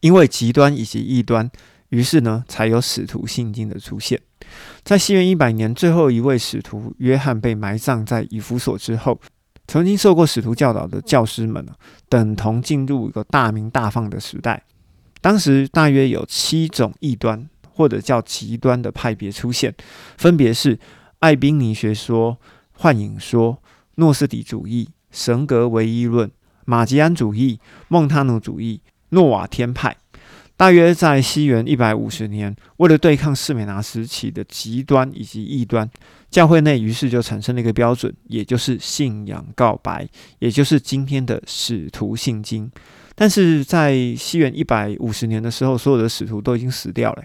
因为极端以及异端，于是呢，才有使徒信经的出现。在西元一百年，最后一位使徒约翰被埋葬在以弗所之后，曾经受过使徒教导的教师们等同进入一个大明大放的时代。当时大约有七种异端或者叫极端的派别出现，分别是艾宾尼学说、幻影说、诺斯底主义、神格唯一论、马吉安主义、孟他努主义、诺瓦天派。大约在西元一百五十年，为了对抗士美拿时期的极端以及异端，教会内于是就产生了一个标准，也就是信仰告白，也就是今天的使徒信经。但是在西元一百五十年的时候，所有的使徒都已经死掉了。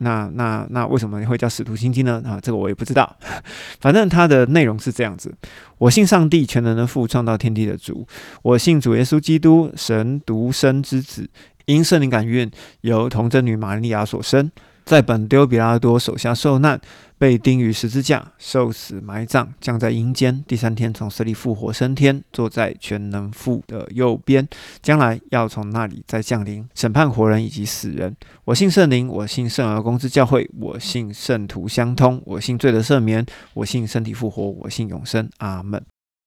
那那那为什么会叫使徒心经呢？啊，这个我也不知道。反正它的内容是这样子：我信上帝全能的父，创造天地的主；我信主耶稣基督，神独生之子。因圣灵感孕，由童贞女玛利亚所生，在本丢比拉多手下受难，被钉于十字架，受死埋葬，降在阴间，第三天从死里复活升天，坐在全能父的右边，将来要从那里再降临审判活人以及死人。我信圣灵，我信圣而公之教会，我信圣徒相通，我信罪的赦免，我信身体复活，我信永生。阿门。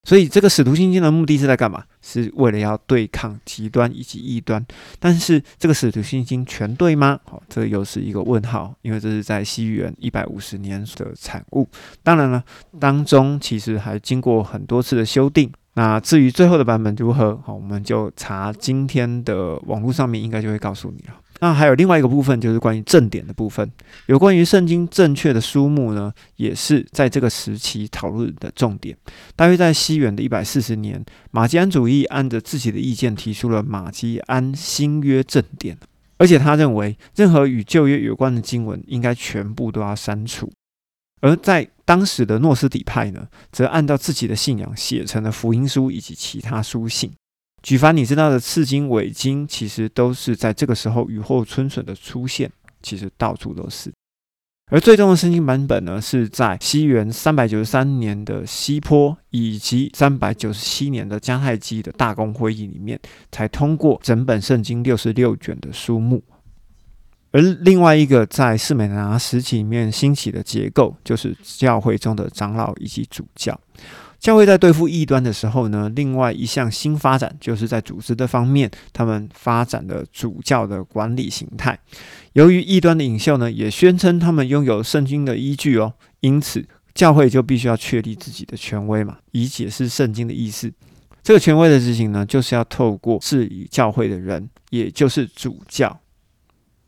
所以，这个使徒信经的目的是在干嘛？是为了要对抗极端以及异端。但是，这个使徒信经全对吗？好，这又是一个问号，因为这是在西元一百五十年的产物。当然了，当中其实还经过很多次的修订。那至于最后的版本如何，好，我们就查今天的网络上面应该就会告诉你了。那还有另外一个部分，就是关于正典的部分。有关于圣经正确的书目呢，也是在这个时期讨论的重点。大约在西元的一百四十年，马基安主义按着自己的意见提出了马基安新约正典，而且他认为任何与旧约有关的经文应该全部都要删除。而在当时的诺斯底派呢，则按照自己的信仰写成了福音书以及其他书信。举凡你知道的次经、伪经，其实都是在这个时候雨后春笋的出现，其实到处都是。而最终的圣经版本呢，是在西元三百九十三年的西坡以及三百九十七年的迦太基的大公会议里面，才通过整本圣经六十六卷的书目。而另外一个在四美拿时期里面兴起的结构，就是教会中的长老以及主教。教会在对付异端的时候呢，另外一项新发展就是在组织的方面，他们发展了主教的管理形态。由于异端的领袖呢，也宣称他们拥有圣经的依据哦，因此教会就必须要确立自己的权威嘛，以解释圣经的意思。这个权威的执行呢，就是要透过治理教会的人，也就是主教。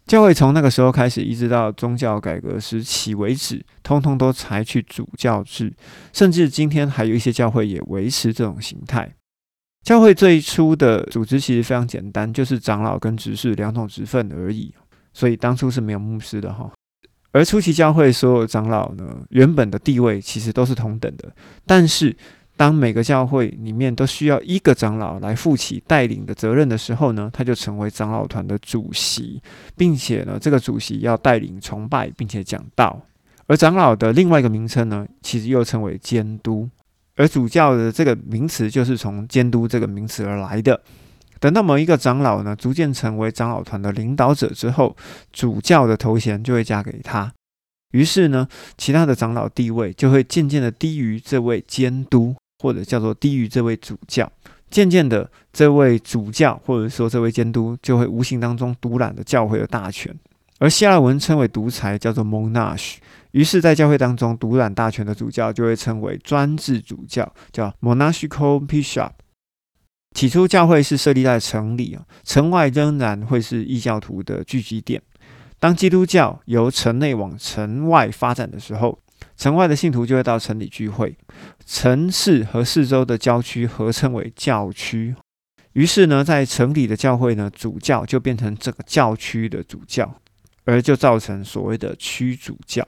教会从那个时候开始，一直到宗教改革时期为止，通通都采取主教制，甚至今天还有一些教会也维持这种形态。教会最初的组织其实非常简单，就是长老跟执事两种职分而已，所以当初是没有牧师的哈。而初期教会所有长老呢，原本的地位其实都是同等的，但是。当每个教会里面都需要一个长老来负起带领的责任的时候呢，他就成为长老团的主席，并且呢，这个主席要带领崇拜，并且讲道。而长老的另外一个名称呢，其实又称为监督。而主教的这个名词就是从监督这个名词而来的。等到某一个长老呢，逐渐成为长老团的领导者之后，主教的头衔就会加给他。于是呢，其他的长老地位就会渐渐的低于这位监督。或者叫做低于这位主教，渐渐的，这位主教或者说这位监督就会无形当中独揽了教会的大权，而希腊文称为独裁，叫做 monarch。于是，在教会当中独揽大权的主教就会称为专制主教，叫 monarchical bishop。起初，教会是设立在城里啊，城外仍然会是异教徒的聚集点。当基督教由城内往城外发展的时候，城外的信徒就会到城里聚会，城市和四周的郊区合称为教区。于是呢，在城里的教会呢，主教就变成这个教区的主教，而就造成所谓的区主教。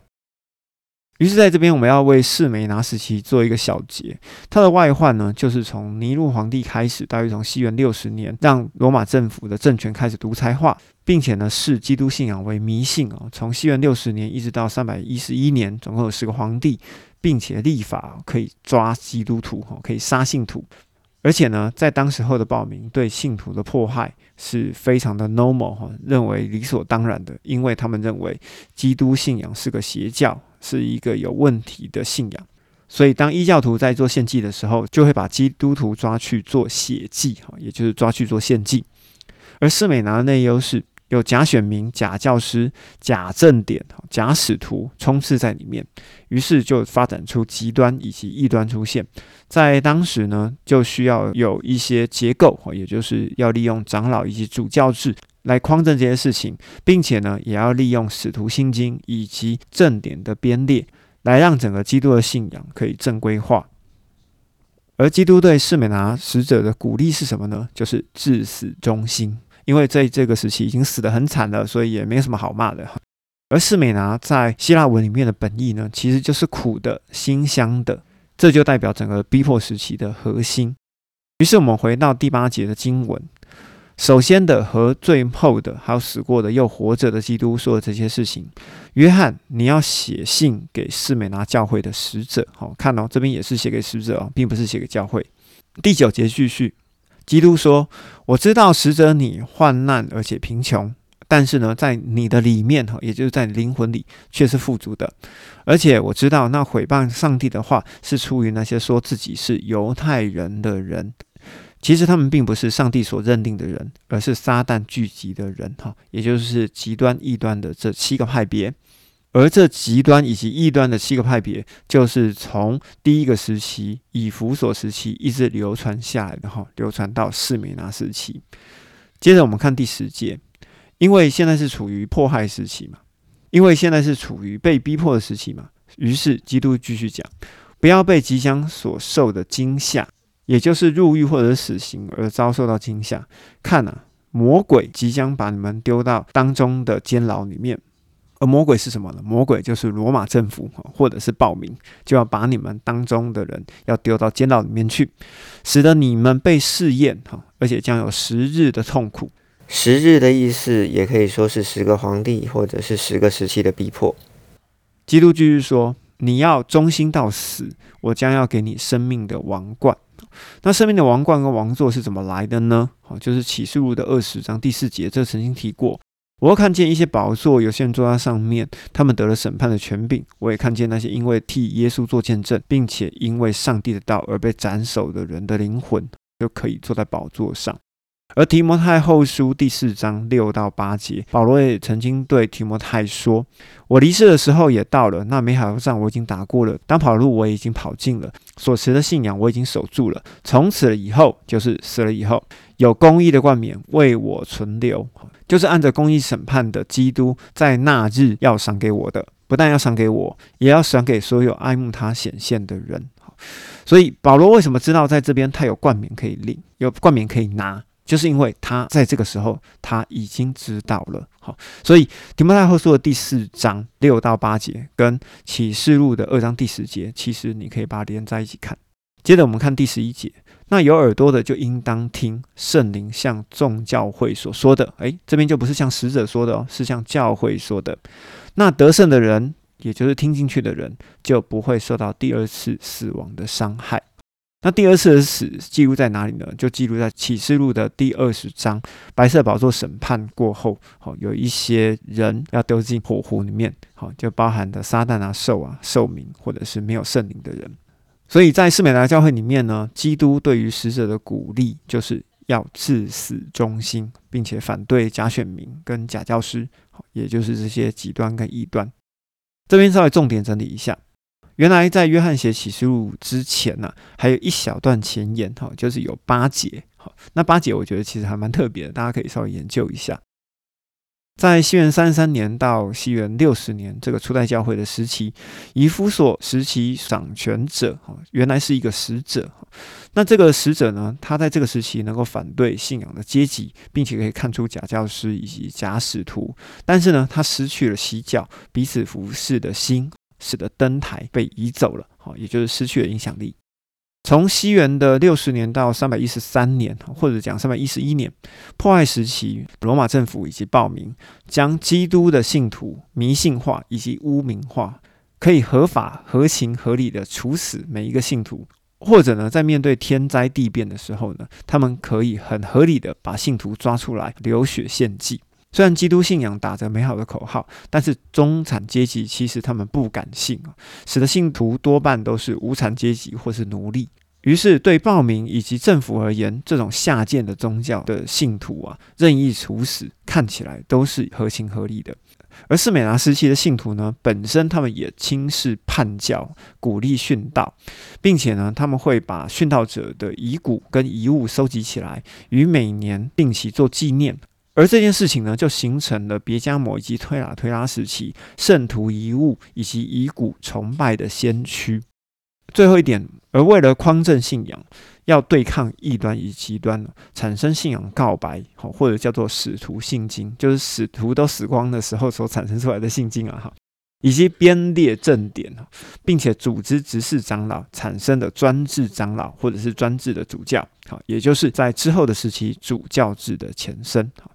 于是，在这边我们要为士美拿时期做一个小结。它的外患呢，就是从尼禄皇帝开始，大约从西元六十年，让罗马政府的政权开始独裁化，并且呢，视基督信仰为迷信啊。从西元六十年一直到三百一十一年，总共有十个皇帝，并且立法可以抓基督徒，哈，可以杀信徒。而且呢，在当时候的暴民对信徒的迫害是非常的 normal 哈，认为理所当然的，因为他们认为基督信仰是个邪教，是一个有问题的信仰。所以，当异教徒在做献祭的时候，就会把基督徒抓去做血祭哈，也就是抓去做献祭。而士美拿的内忧是。有假选民、假教师、假正典、假使徒充斥在里面，于是就发展出极端以及异端出现。在当时呢，就需要有一些结构，也就是要利用长老以及主教制来匡正这些事情，并且呢，也要利用使徒心经以及正典的编列，来让整个基督的信仰可以正规化。而基督对士美拿使者的鼓励是什么呢？就是至死忠心。因为在这个时期已经死得很惨了，所以也没什么好骂的。而士美拿在希腊文里面的本意呢，其实就是苦的、馨香的，这就代表整个逼迫时期的核心。于是我们回到第八节的经文，首先的和最后的，还有死过的又活着的基督说的这些事情。约翰，你要写信给士美拿教会的使者，好看哦，这边也是写给使者哦，并不是写给教会。第九节继续。基督说：“我知道使者你患难而且贫穷，但是呢，在你的里面哈，也就是在灵魂里却是富足的。而且我知道那毁谤上帝的话是出于那些说自己是犹太人的人，其实他们并不是上帝所认定的人，而是撒旦聚集的人哈，也就是极端异端的这七个派别。”而这极端以及异端的七个派别，就是从第一个时期以弗所时期一直流传下来的哈，流传到士美拿时期。接着我们看第十节，因为现在是处于迫害时期嘛，因为现在是处于被逼迫的时期嘛，于是基督继续讲，不要被即将所受的惊吓，也就是入狱或者死刑而遭受到惊吓。看啊，魔鬼即将把你们丢到当中的监牢里面。而魔鬼是什么呢？魔鬼就是罗马政府，或者是暴民，就要把你们当中的人要丢到监牢里面去，使得你们被试验，哈，而且将有十日的痛苦。十日的意思也可以说是十个皇帝，或者是十个时期的逼迫。基督继续说：“你要忠心到死，我将要给你生命的王冠。那生命的王冠跟王座是怎么来的呢？好，就是启示录的二十章第四节，这曾经提过。”我看见一些宝座，有些人坐在上面，他们得了审判的权柄。我也看见那些因为替耶稣做见证，并且因为上帝的道而被斩首的人的灵魂，就可以坐在宝座上。而提摩太后书第四章六到八节，保罗也曾经对提摩太说：“我离世的时候也到了，那美好的仗我已经打过了，当跑路我已经跑尽了，所持的信仰我已经守住了。从此以后，就是死了以后，有公义的冠冕为我存留，就是按着公义审判的基督，在那日要赏给我的，不但要赏给我，也要赏给所有爱慕他显现的人。所以保罗为什么知道在这边他有冠冕可以领，有冠冕可以拿？”就是因为他在这个时候他已经知道了，好，所以提摩太后书的第四章六到八节跟启示录的二章第十节，其实你可以把它连在一起看。接着我们看第十一节，那有耳朵的就应当听圣灵向众教会所说的。诶，这边就不是像使者说的哦，是向教会说的。那得胜的人，也就是听进去的人，就不会受到第二次死亡的伤害。那第二次的死记录在哪里呢？就记录在启示录的第二十章，白色宝座审判过后，好有一些人要丢进火湖里面，好就包含的撒旦啊、兽啊、兽民或者是没有圣灵的人。所以在士美达教会里面呢，基督对于死者的鼓励就是要至死忠心，并且反对假选民跟假教师，好也就是这些极端跟异端。这边稍微重点整理一下。原来在约翰写启示录之前呢，还有一小段前言哈，就是有八节。哈，那八节我觉得其实还蛮特别的，大家可以稍微研究一下。在西元三十三年到西元六十年这个初代教会的时期，以弗所时期掌权者哈，原来是一个使者。那这个使者呢，他在这个时期能够反对信仰的阶级，并且可以看出假教师以及假使徒，但是呢，他失去了洗脚彼此服侍的心。使得灯台被移走了，好，也就是失去了影响力。从西元的六十年到三百一十三年，或者讲三百一十一年，破坏时期，罗马政府以及暴民将基督的信徒迷信化以及污名化，可以合法、合情、合理的处死每一个信徒，或者呢，在面对天灾地变的时候呢，他们可以很合理的把信徒抓出来流血献祭。虽然基督信仰打着美好的口号，但是中产阶级其实他们不敢信啊，使得信徒多半都是无产阶级或是奴隶。于是，对暴民以及政府而言，这种下贱的宗教的信徒啊，任意处死，看起来都是合情合理的。而士美拿时期的信徒呢，本身他们也轻视叛教，鼓励殉道，并且呢，他们会把殉道者的遗骨跟遗物收集起来，于每年定期做纪念。而这件事情呢，就形成了别加摩以及推拉推拉时期圣徒遗物以及遗骨崇拜的先驱。最后一点，而为了匡正信仰，要对抗异端与极端，产生信仰告白，好或者叫做使徒信经，就是使徒都死光的时候所产生出来的信经啊，哈，以及编列正典，并且组织执事长老产生的专制长老或者是专制的主教，好，也就是在之后的时期主教制的前身，好。